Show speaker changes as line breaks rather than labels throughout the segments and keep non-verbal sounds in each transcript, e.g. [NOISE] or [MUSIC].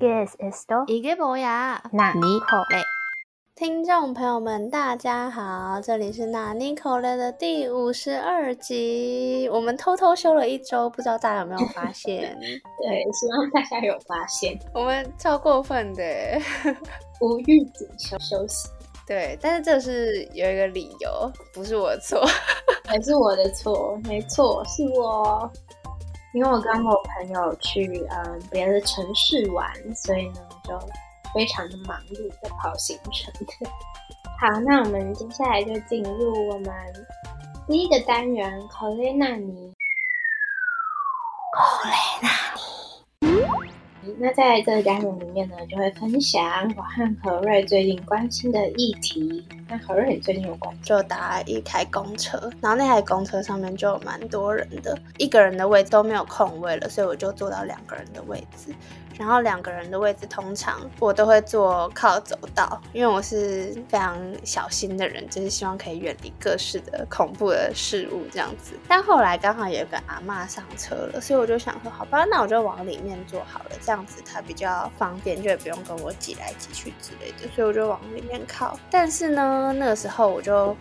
Guess esto
이게 뭐야？
哪
尼
口
嘞。听众朋友们，大家好，这里是纳尼口雷的第五十二集。我们偷偷休了一周，不知道大家有没有发现？
对，[LAUGHS] 希望大家有发现，
我们超过分的。[LAUGHS]
无预警休休息，
对，但是这是有一个理由，不是我的错。
还是我的错，没错，是我， 因为我跟我朋友去嗯别的城市玩，所以呢就非常的忙碌在跑行程。[LAUGHS] 好，那我们接下来就进入我们第一个单元——口雷纳尼。口雷纳尼。那在这个单元里面呢，就会分享我和何瑞最近关心的议题。那何瑞，你最近有关
就搭一台公车，然后那台公车上面就有蛮多人的，一个人的位置都没有空位了，所以我就坐到两个人的位置。然后两个人的位置通常我都会坐靠走道，因为我是非常小心的人，就是希望可以远离各式的恐怖的事物这样子。但后来刚好有个阿嬷上车了，所以我就想说，好吧，那我就往里面坐好了，这样子它比较方便，就也不用跟我挤来挤去之类的，所以我就往里面靠。但是呢，那个时候我就。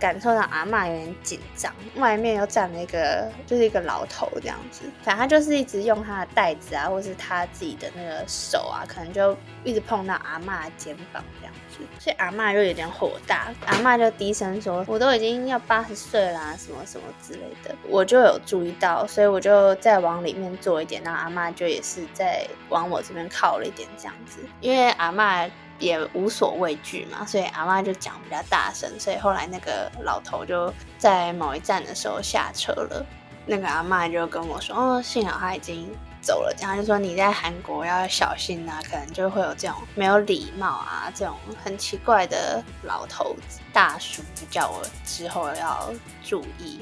感受到阿嬷有点紧张，外面又站了一个，就是一个老头这样子，反正他就是一直用他的袋子啊，或是他自己的那个手啊，可能就一直碰到阿嬷的肩膀这样子，所以阿妈就有点火大，阿妈就低声说：“我都已经要八十岁啦，什么什么之类的。”我就有注意到，所以我就再往里面坐一点，然后阿妈就也是在往我这边靠了一点这样子，因为阿妈。也无所畏惧嘛，所以阿妈就讲比较大声，所以后来那个老头就在某一站的时候下车了。那个阿妈就跟我说：“哦，幸好他已经走了。”这样就说你在韩国要小心啊，可能就会有这种没有礼貌啊，这种很奇怪的老头子大叔，就叫我之后要注意。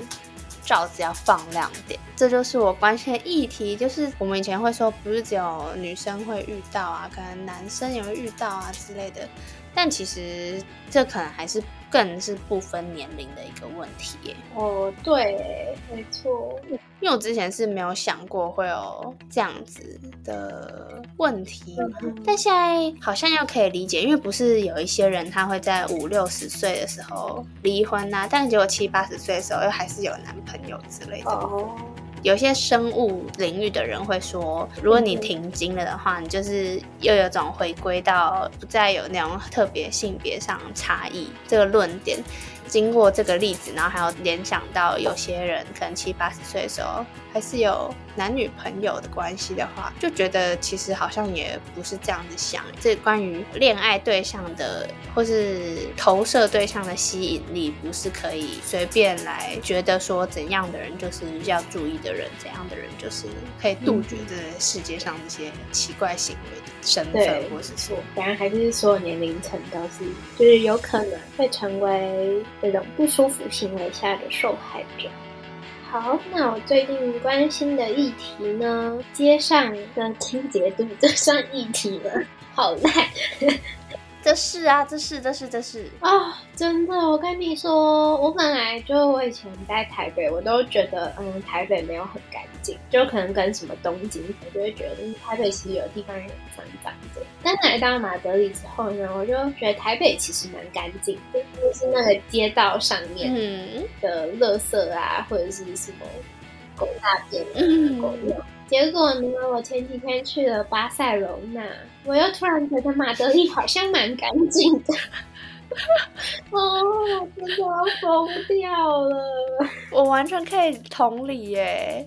罩子要放亮点，这就是我关心的议题。就是我们以前会说，不是只有女生会遇到啊，可能男生也会遇到啊之类的。但其实这可能还是更是不分年龄的一个问题耶。
哦，对，没错。
因为我之前是没有想过会有这样子的问题，但现在好像又可以理解，因为不是有一些人他会在五六十岁的时候离婚呐，但结果七八十岁的时候又还是有男朋友之类的。哦。有些生物领域的人会说，如果你停经了的话，你就是又有种回归到不再有那种特别性别上差异这个论点。经过这个例子，然后还有联想到有些人可能七八十岁的时候还是有男女朋友的关系的话，就觉得其实好像也不是这样子想。这关于恋爱对象的或是投射对象的吸引力，不是可以随便来觉得说怎样的人就是要注意的人，怎样的人就是可以杜绝这世界上这些奇怪行为的身份或是错。
当然还是所有年龄层都是，就是有可能会成为。这种不舒服行为下的受害者。好，那我最近关心的议题呢？街上的清洁度，这算议题吗？好烂。
这是啊，这是，这是，这是
啊！真的，我跟你说，我本来就我以前在台北，我都觉得，嗯，台北没有很干净，就可能跟什么东京，我就会觉得台北其实有地方也脏脏的。但来到马德里之后呢，我就觉得台北其实蛮干净的，就是那个街道上面的垃圾啊，或者是什么狗大便、狗尿。结果呢？我前几天去了巴塞罗那，我又突然觉得马德里好像蛮干净的。[LAUGHS] 哦，真的要疯掉了！
我完全可以同理耶。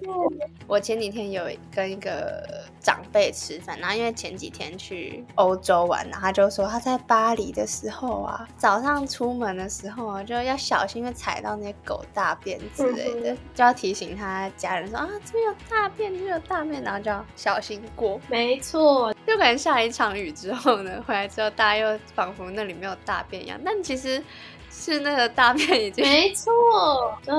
我前几天有跟一个长辈吃饭，然后因为前几天去欧洲玩，然后他就说他在巴黎的时候啊，早上出门的时候啊，就要小心因为踩到那些狗大便之类的，就要提醒他家人说啊，这边有大便，这边有大便，然后就要小心过。
没错，
就可能下一场雨之后呢，回来之后大家又仿佛那里没有大便一样。但其实是那个大便已经
没错，对，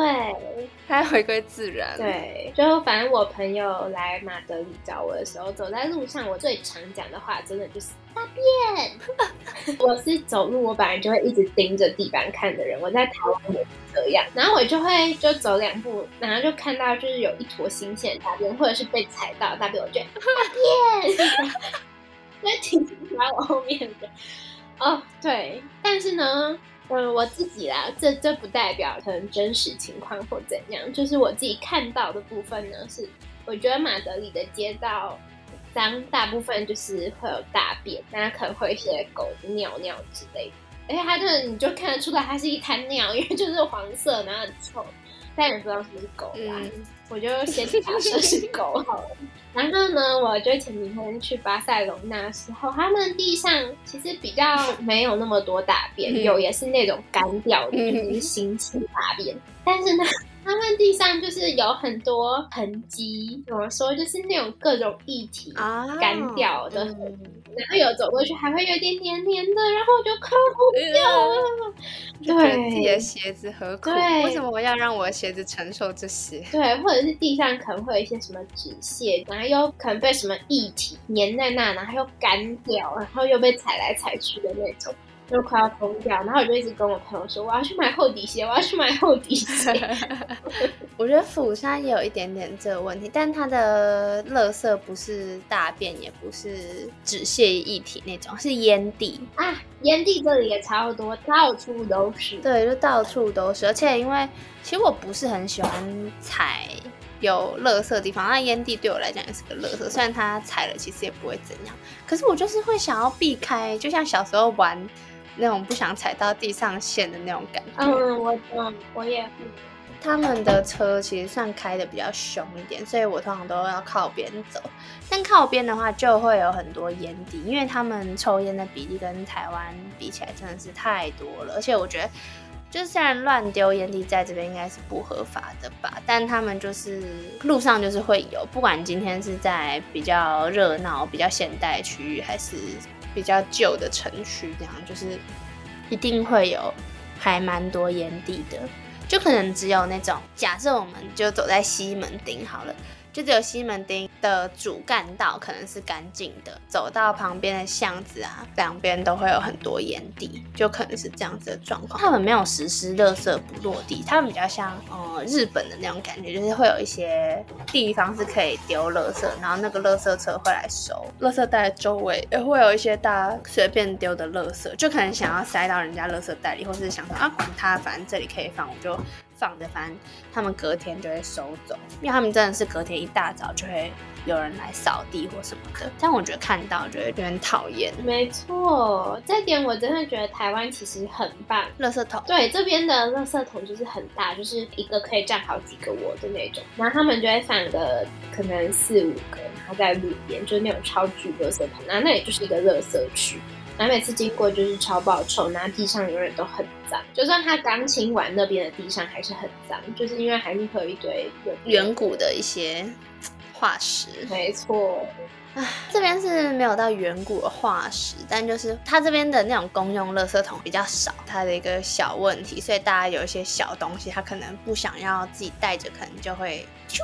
[LAUGHS]
它回归自然。
对，就反正我朋友来马德里找我的时候，走在路上，我最常讲的话，真的就是大便。[LAUGHS] 我是走路，我本来就会一直盯着地板看的人，我在台湾也是这样。然后我就会就走两步，然后就看到就是有一坨新鲜大便，或者是被踩到大便，我就大便。[LAUGHS] 那停在我后面的。哦，对，但是呢，嗯，我自己啦，这这不代表可能真实情况或怎样，就是我自己看到的部分呢，是我觉得马德里的街道脏，大部分就是会有大便，那可能会一些狗尿尿之类的，而且它就是你就看得出来，它是一滩尿，因为就是黄色，然后很臭。但也不知道是不是狗吧，我就先假设是狗好了。然后呢，我就前几天去巴塞隆那的时候，他们地上其实比较没有那么多大便，有也是那种干掉的，就是新奇大便。但是呢。他们地上就是有很多痕迹，怎么说？就是那种各种液体干掉的，然后有走过去还会有点黏黏的，然后就抠不掉了。
对，自己的鞋子何苦？为什么我要让我的鞋子承受这些？
对，或者是地上可能会有一些什么纸屑，然后又可能被什么液体粘在那，然后又干掉，然后又被踩来踩去的那种。就快要疯掉，然后我就一直跟我朋友说，我要去买厚底鞋，我要去买厚底鞋。[LAUGHS]
我觉得釜山也有一点点这个问题，但它的垃圾不是大便，也不是纸屑一体那种，是烟蒂
啊。烟蒂这里也超多，到处都是。
对，就到处都是。而且因为其实我不是很喜欢踩有垃圾的地方，那烟蒂对我来讲也是个垃圾。虽然它踩了其实也不会怎样，可是我就是会想要避开，就像小时候玩。那种不想踩到地上线的那种感觉。
嗯，我嗯我也。
他们的车其实算开的比较凶一点，所以我通常都要靠边走。但靠边的话就会有很多烟蒂，因为他们抽烟的比例跟台湾比起来真的是太多了。而且我觉得，就是虽然乱丢烟蒂在这边应该是不合法的吧，但他们就是路上就是会有，不管今天是在比较热闹、比较现代区域还是。比较旧的城区，这样就是一定会有还蛮多烟蒂的，就可能只有那种假设我们就走在西门町好了。就只有西门町的主干道可能是干净的，走到旁边的巷子啊，两边都会有很多烟蒂，就可能是这样子的状况。他们没有实施垃圾不落地，他们比较像呃日本的那种感觉，就是会有一些地方是可以丢垃圾，然后那个垃圾车会来收。垃圾袋周围也会有一些大家随便丢的垃圾，就可能想要塞到人家垃圾袋里，或是想说啊，管它，反正这里可以放，我就。放着，反正他们隔天就会收走，因为他们真的是隔天一大早就会有人来扫地或什么的。但我觉得看到就会有点讨厌。
没错，这点我真的觉得台湾其实很棒。
垃圾桶，
对，这边的垃圾桶就是很大，就是一个可以站好几个我的那种。然后他们就会放个可能四五个，然后在路边就是那种超巨垃圾桶，然后那也就是一个垃圾区。然后每次经过就是超爆臭，然后地上永远都很脏。就算他刚清完那边的地上还是很脏，就是因为还是会有一堆
远古的一些化石。
没错，
唉，这边是没有到远古的化石，但就是它这边的那种公用垃圾桶比较少，它的一个小问题，所以大家有一些小东西，他可能不想要自己带着，可能就会咻。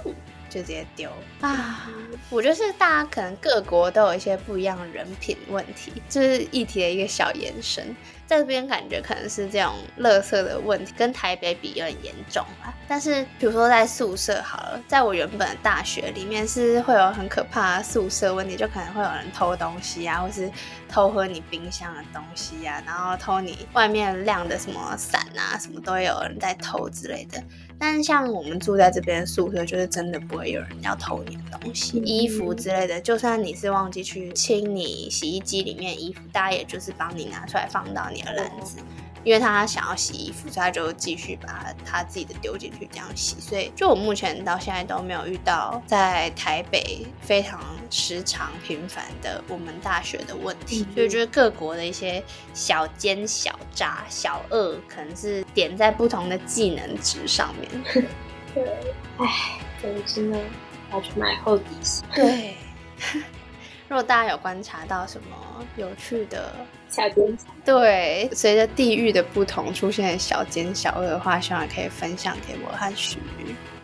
就直接丢啊！我觉得是大家可能各国都有一些不一样的人品问题，就是议题的一个小延伸。这边感觉可能是这种垃圾的问题，跟台北比有点严重啦。但是比如说在宿舍好了，在我原本的大学里面是会有很可怕的宿舍问题，就可能会有人偷东西啊，或是偷喝你冰箱的东西啊，然后偷你外面晾的什么伞啊，什么都有人在偷之类的。但像我们住在这边宿舍，就是真的不会有人要偷你的东西，衣服之类的。就算你是忘记去清你洗衣机里面衣服，大家也就是帮你拿出来放到你的篮子。因为他想要洗衣服，所以他就继续把他自己的丢进去这样洗。所以，就我目前到现在都没有遇到在台北非常时常频繁的我们大学的问题。所以，就是各国的一些小奸小诈、小恶，可能是点在不同的技能值上面。[LAUGHS]
对，唉，总之呢，要去买厚底鞋。
对。[LAUGHS] 如果大家有观察到什么有趣的
小奸小
对，随着地域的不同出现小奸小恶的话，希望可以分享给我和许。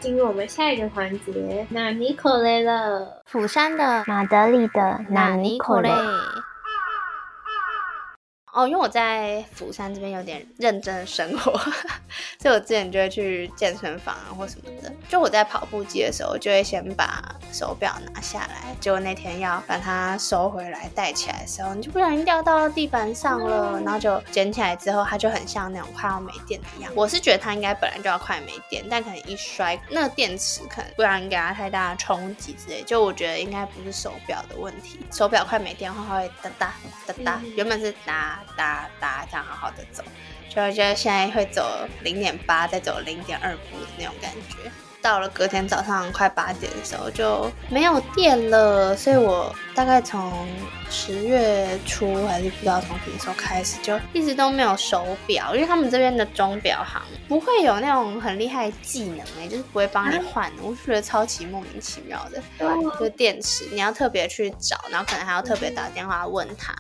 进入我们下一个环节，纳尼可雷了，
釜山的
马德里的
纳尼可雷。哦，因为我在釜山这边有点认真的生活，所以我之前就会去健身房啊或什么的。就我在跑步机的时候，就会先把手表拿下来，结果那天要把它收回来戴起来的时候，你就不小心掉到地板上了，然后就捡起来之后，它就很像那种快要没电的样子。我是觉得它应该本来就要快没电，但可能一摔，那个电池可能不然给它太大的冲击之类，就我觉得应该不是手表的问题，手表快没电的话，它会哒哒哒哒，原本是哒哒哒这样好好的走。就觉得现在会走零点八，再走零点二步的那种感觉。到了隔天早上快八点的时候就没有电了，所以我大概从十月初还是不知道从什么时候开始，就一直都没有手表，因为他们这边的钟表行不会有那种很厉害的技能哎，就是不会帮你换，我觉得超级莫名其妙的。就电池你要特别去找，然后可能还要特别打电话问他。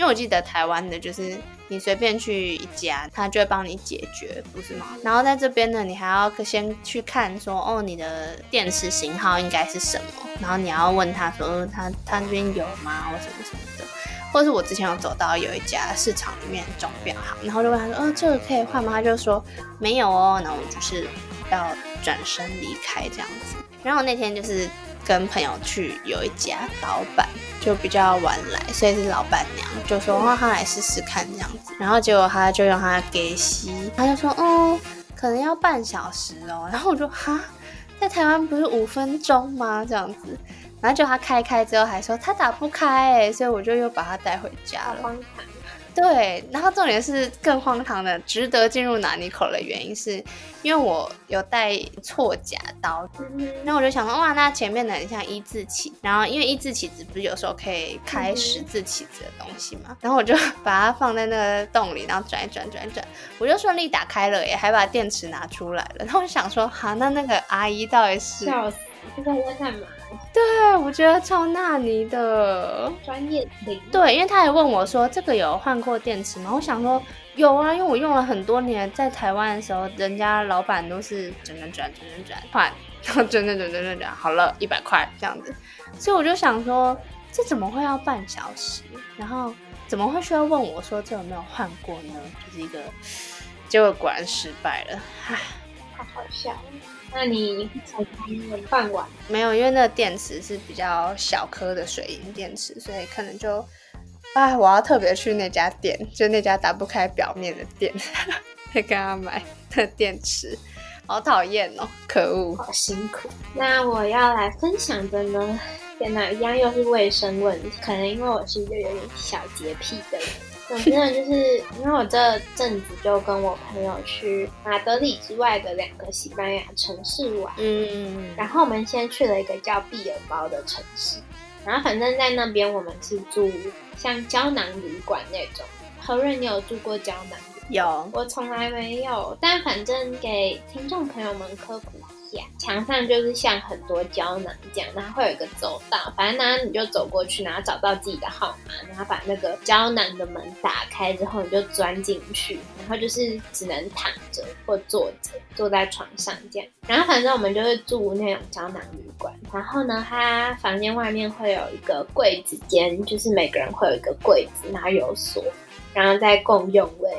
因为我记得台湾的就是你随便去一家，他就会帮你解决，不是吗？然后在这边呢，你还要先去看说，哦，你的电池型号应该是什么？然后你要问他说，他他那边有吗？或什么什么的？或是我之前有走到有一家市场里面钟表行，然后就问他说，哦，这个可以换吗？他就说没有哦，然后我就是要转身离开这样子。然后那天就是跟朋友去有一家老板。就比较晚来，所以是老板娘就说让他来试试看这样子，然后结果他就用他给吸，他就说哦，可能要半小时哦，然后我就哈，在台湾不是五分钟吗？这样子，然后就他开开之后还说他打不开哎，所以我就又把他带回家了。对，然后重点是更荒唐的，值得进入拿尼口的原因是，因为我有带错夹刀，然后我就想说，哇，那前面的很像一字起，然后因为一字起子不是有时候可以开十字起子的东西嘛，然后我就 [LAUGHS] 把它放在那个洞里，然后转一转转一转，我就顺利打开了耶，还把电池拿出来了，然后我就想说，哈，那那个阿姨到底是
笑死，这在在干嘛？
对，我觉得超纳尼的
专业
零。对，因为他还问我说：“这个有换过电池吗？”我想说有啊，因为我用了很多年，在台湾的时候，人家老板都是转转转转转转换，然 [LAUGHS] 后转转转转转转，好了一百块这样子。所以我就想说，这怎么会要半小时？然后怎么会需要问我说这有没有换过呢？就是一个，结果果然失败了，唉，
太好笑了。那你才换完？
没有，因为那个电池是比较小颗的水银电池，所以可能就，哎，我要特别去那家店，就那家打不开表面的店，[LAUGHS] 再跟他买那电池，好讨厌哦，可恶，
好辛苦。那我要来分享的呢，天哪，一样又是卫生问题，可能因为我是一个有点小洁癖的人。我真的就是因为我这阵子就跟我朋友去马德里之外的两个西班牙城市玩，嗯，然后我们先去了一个叫毕尔包的城市，然后反正在那边我们是住像胶囊旅馆那种。何润，你有住过胶囊？
有，
我从来没有，但反正给听众朋友们科普。墙上就是像很多胶囊这样，然后会有一个走道，反正呢你就走过去，然后找到自己的号码，然后把那个胶囊的门打开之后，你就钻进去，然后就是只能躺着或坐着，坐在床上这样。然后反正我们就是住那种胶囊旅馆，然后呢，它房间外面会有一个柜子间，就是每个人会有一个柜子，然后有锁，然后再共用位。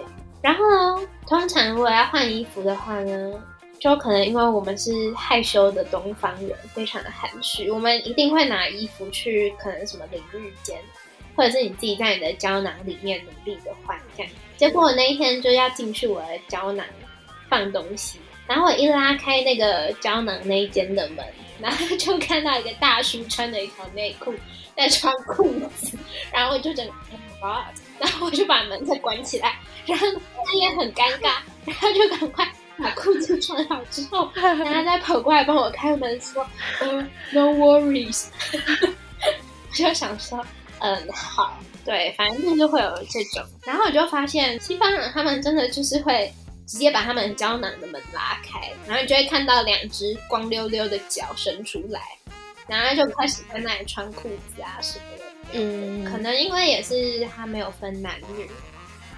然后呢，通常如果要换衣服的话呢？就可能因为我们是害羞的东方人，非常的含蓄，我们一定会拿衣服去可能什么淋浴间，或者是你自己在你的胶囊里面努力的换这样。结果那一天就要进去我的胶囊放东西，然后我一拉开那个胶囊那一间的门，然后就看到一个大叔穿着一条内裤在穿裤子，然后我就整个啊，然后我就把门再关起来，然后他也很尴尬，然后就赶快。把裤子穿好之后，然后再跑过来帮我开门，说：“呃，no worries。[LAUGHS] ”我就想说：“嗯，好，对，反正就是会有这种。”然后我就发现西方人他们真的就是会直接把他们胶囊的门拉开，然后你就会看到两只光溜溜的脚伸出来，然后就开始在那里穿裤子啊什么的。嗯，可能因为也是他没有分男女，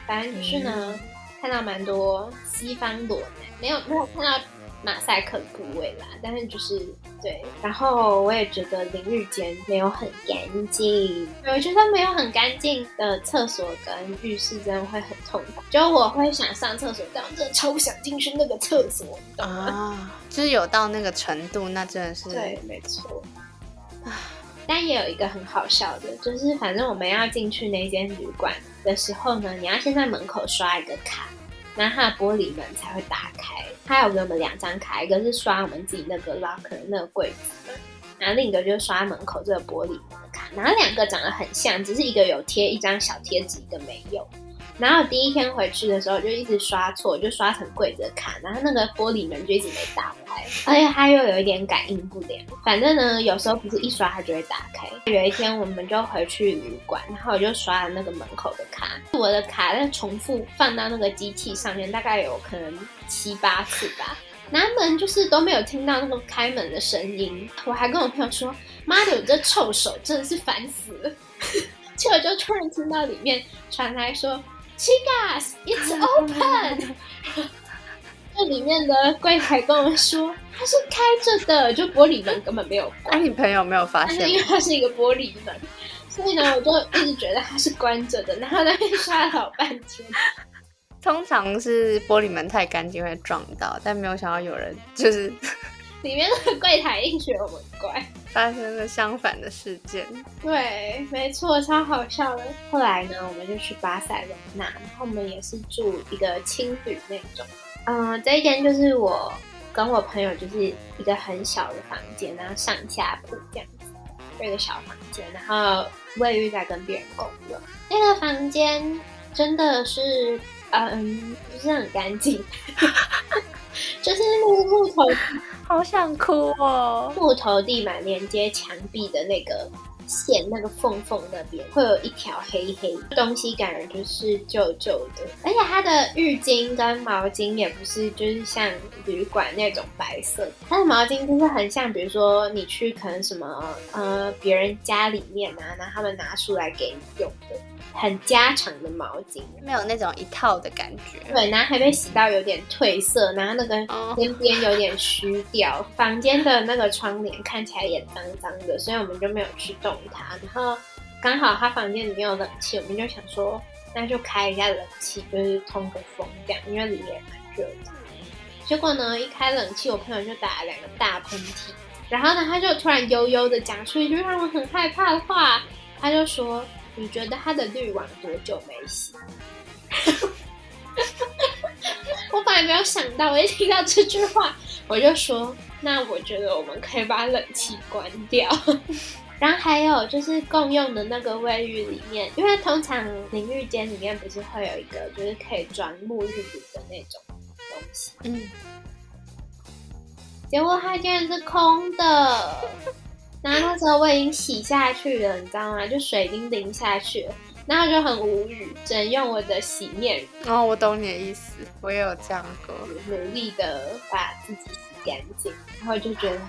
反正就是呢。看到蛮多西方裸男，没有没有看到马赛克部位啦，但是就是对，然后我也觉得淋浴间没有很干净，我觉得没有很干净的厕所跟浴室真的会很痛苦，就我会想上厕所，但我真的超不想进去那个厕所，懂吗？
就是有到那个程度，那真的是
对，没错。但也有一个很好笑的，就是反正我们要进去那间旅馆的时候呢，你要先在门口刷一个卡，然后它的玻璃门才会打开。它有给我们两张卡，一个是刷我们自己那个 locker 那个柜子，然后另一个就是刷门口这个玻璃门的卡。然后两个长得很像，只是一个有贴一张小贴纸，一个没有。然后第一天回去的时候就一直刷错，就刷成柜子的卡，然后那个玻璃门就一直没打开，而且它又有一点感应不良。反正呢，有时候不是一刷它就会打开。有一天我们就回去旅馆，然后我就刷了那个门口的卡，我的卡在重复放到那个机器上面，大概有可能七八次吧。南门就是都没有听到那个开门的声音，我还跟我朋友说：“妈的，我这臭手真的是烦死了。”结果就突然听到里面传来说。Chicas, it's open。[LAUGHS] 这里面的柜台跟我们说，它是开着的，就玻璃门根本没有关。
那你朋友没有发现？
因为它是一个玻璃门，[LAUGHS] 所以呢，我就一直觉得它是关着的，然后那边 [LAUGHS] 刷了老半天。
通常是玻璃门太干净会撞到，但没有想到有人就是。
里面的柜台硬学我们乖，
发生了相反的事件。
对，没错，超好笑的。后来呢，我们就去巴塞罗那，然后我们也是住一个青旅那种。嗯，这一间就是我跟我朋友就是一个很小的房间，然后上下铺这样子，一个小房间，然后卫浴在跟别人共用。那个房间真的是，嗯，不是很干净，[LAUGHS] 就是木木头。
好想哭哦！
木头地板连接墙壁的那个线，那个缝缝那边会有一条黑黑东西，感觉就是旧旧的。而且它的浴巾跟毛巾也不是就是像旅馆那种白色，它的毛巾就是很像，比如说你去可能什么呃别人家里面啊，然后他们拿出来给你用的。很家常的毛巾，
没有那种一套的感觉。
对，然后还被洗到有点褪色，然后那个边边有点虚掉。房间的那个窗帘看起来也脏脏的，所以我们就没有去动它。然后刚好他房间里面有冷气，我们就想说那就开一下冷气，就是通个风这样，因为里面蛮热的。结果呢，一开冷气，我朋友就打了两个大喷嚏，然后呢，他就突然悠悠的讲出一句让我很害怕的话，他就说。你觉得他的滤网多久没洗？[LAUGHS] 我本来没有想到，我一听到这句话，我就说：那我觉得我们可以把冷气关掉。[LAUGHS] 然后还有就是共用的那个卫浴里面，因为通常淋浴间里面不是会有一个就是可以装沐浴乳的那种东西，嗯，结果它竟然是空的。然后那时候我已经洗下去了，你知道吗？就水已经淋下去了，然后就很无语，只能用我的洗面乳。
哦，我懂你的意思，我也有这样过，
努力的把自己洗干净，然后就觉得，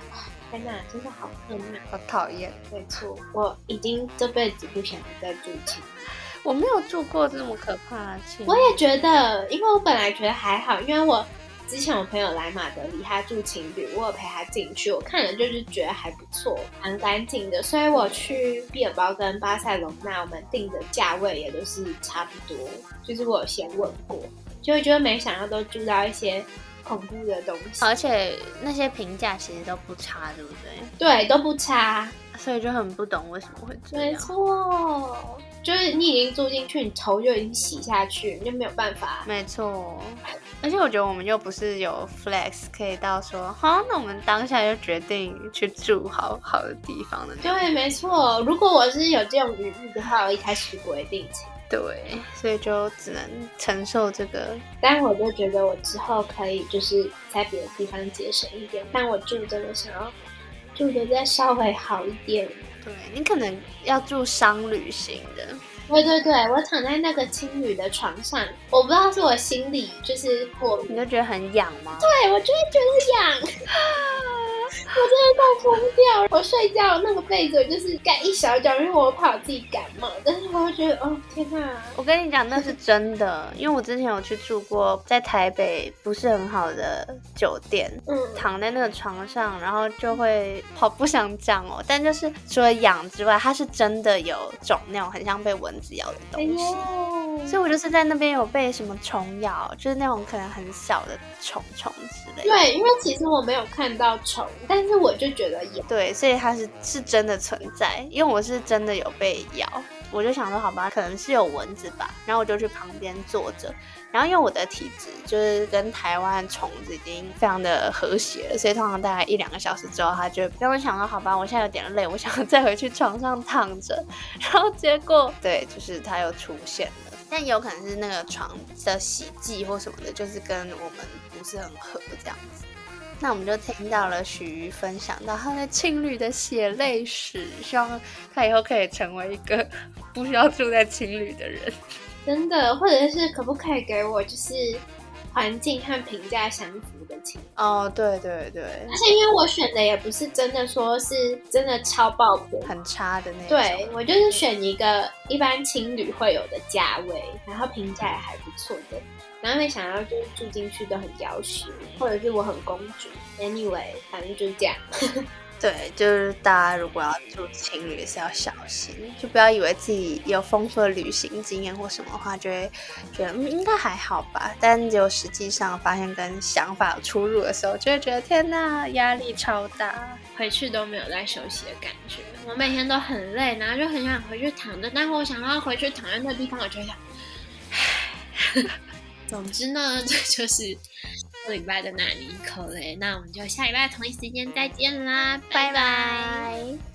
天哪，真的好困难，
好讨厌。
没错，我已经这辈子不想再住青旅，
我没有住过这么可怕的青
我也觉得，因为我本来觉得还好，因为我。之前我朋友来马德里，他住情侣，我有陪他进去，我看了就是觉得还不错，蛮干净的。所以我去毕尔包跟巴塞隆那，我们定的价位也都是差不多。就是我有先问过，就会觉得没想到都住到一些恐怖的东西，
而且那些评价其实都不差，对不对？
对，都不差，
所以就很不懂为什么会这样。
没错。就是你已经住进去，你头就已经洗下去，你就没有办法。
没错，而且我觉得我们又不是有 flex 可以到说，好，那我们当下就决定去住好好的地方的。
对，没错。如果我是有这种余裕的话，我一开始不会定情。
对，所以就只能承受这个。
但我就觉得我之后可以就是在别的地方节省一点，但我住这个想要住的再稍微好一点。
对你可能要住商旅型的，
对对对，我躺在那个青旅的床上，我不知道是我心里就是过，
你就觉得很痒吗？
对，我就会觉得痒。[LAUGHS] 我真的快疯掉！我睡觉那个被子就是盖一小角，因为我怕我自己感冒。但是我会觉得，哦天哪！
我跟你讲，那是真的，因为我之前有去住过在台北不是很好的酒店，嗯，躺在那个床上，然后就会好不想讲哦，但就是除了痒之外，它是真的有种那种很像被蚊子咬的东西。所以我就是在那边有被什么虫咬，就是那种可能很小的虫虫之类的。
对，因为其实我没有看到虫，但是我就觉得有。
对，所以它是是真的存在，因为我是真的有被咬，我就想说好吧，可能是有蚊子吧，然后我就去旁边坐着，然后因为我的体质就是跟台湾虫子已经非常的和谐了，所以通常大概一两个小时之后，他就跟我想说好吧，我现在有点累，我想再回去床上躺着，[LAUGHS] 然后结果对，就是它又出现了，但有可能是那个床的洗剂或什么的，就是跟我们不是很合这样子。那我们就听到了许瑜分享到他的青旅的血泪史，希望他以后可以成为一个不需要住在青旅的人。
真的，或者是可不可以给我就是环境和评价相符的情？
哦，对对对，
而且因为我选的也不是真的说是真的超爆破
很差的那种。
对我就是选一个一般情侣会有的价位，然后评价也还不错的。然后会想要就是住进去都很要求，或者是我很公主。Anyway，反正就是这样。[LAUGHS]
对，就是大家如果要住情侣是要小心，就不要以为自己有丰富的旅行经验或什么的话，就会觉得嗯应该还好吧。但只有实际上发现跟想法有出入的时候，就会觉得天哪，压力超大，
回去都没有在休息的感觉。我每天都很累，然后就很想回去躺着，但是我想要回去躺在那地方，我就想，唉。总之呢，[LAUGHS] 这就是这礼拜的纳尼口嘞。那我们就下礼拜同一时间再见啦，拜拜。